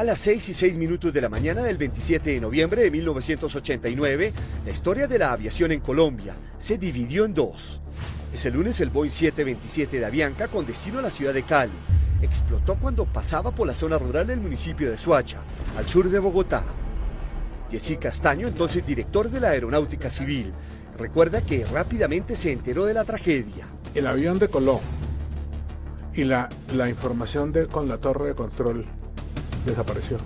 A las 6 y 6 minutos de la mañana del 27 de noviembre de 1989, la historia de la aviación en Colombia se dividió en dos. Ese lunes el Boeing 727 de Avianca con destino a la ciudad de Cali explotó cuando pasaba por la zona rural del municipio de Suacha, al sur de Bogotá. Jesse Castaño, entonces director de la Aeronáutica Civil, recuerda que rápidamente se enteró de la tragedia. El avión decoló y la, la información de, con la torre de control desapareció.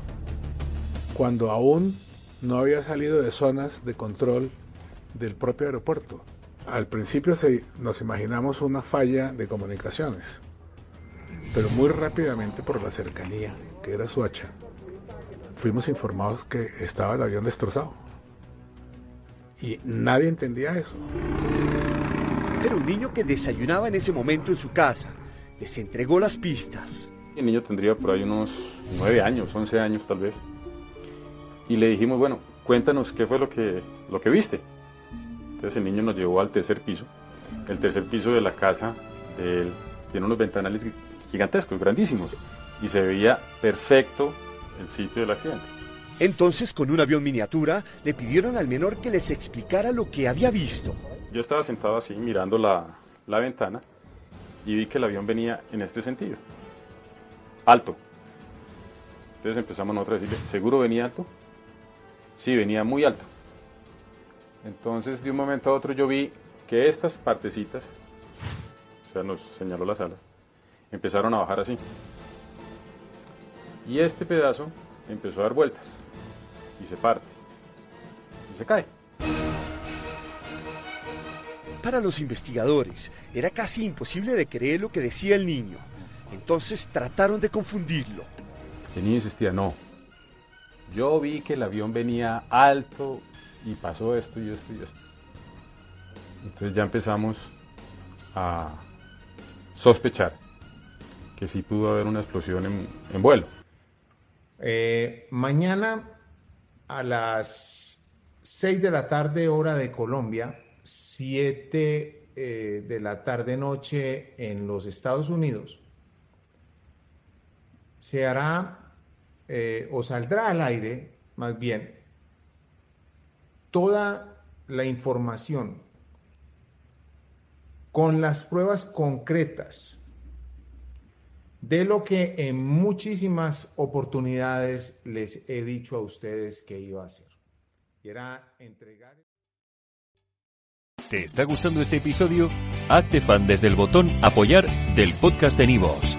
Cuando aún no había salido de zonas de control del propio aeropuerto. Al principio se, nos imaginamos una falla de comunicaciones, pero muy rápidamente por la cercanía, que era Suacha, fuimos informados que estaba el avión destrozado. Y nadie entendía eso. Pero un niño que desayunaba en ese momento en su casa les entregó las pistas. El niño tendría por ahí unos 9 años, 11 años tal vez. Y le dijimos, bueno, cuéntanos qué fue lo que, lo que viste. Entonces el niño nos llevó al tercer piso. El tercer piso de la casa de él tiene unos ventanales gigantescos, grandísimos. Y se veía perfecto el sitio del accidente. Entonces, con un avión miniatura, le pidieron al menor que les explicara lo que había visto. Yo estaba sentado así mirando la, la ventana y vi que el avión venía en este sentido. Alto. Entonces empezamos nosotros a decirle, ¿seguro venía alto? Sí, venía muy alto. Entonces de un momento a otro yo vi que estas partecitas, o sea, nos señaló las alas, empezaron a bajar así. Y este pedazo empezó a dar vueltas y se parte y se cae. Para los investigadores, era casi imposible de creer lo que decía el niño. Entonces trataron de confundirlo. El niño insistía, no. Yo vi que el avión venía alto y pasó esto y esto y esto. Entonces ya empezamos a sospechar que sí pudo haber una explosión en, en vuelo. Eh, mañana a las 6 de la tarde hora de Colombia, 7 eh, de la tarde noche en los Estados Unidos, se hará eh, o saldrá al aire, más bien, toda la información con las pruebas concretas de lo que en muchísimas oportunidades les he dicho a ustedes que iba a hacer. Era entregar... ¿Te está gustando este episodio? Hazte fan desde el botón apoyar del podcast de Nivos.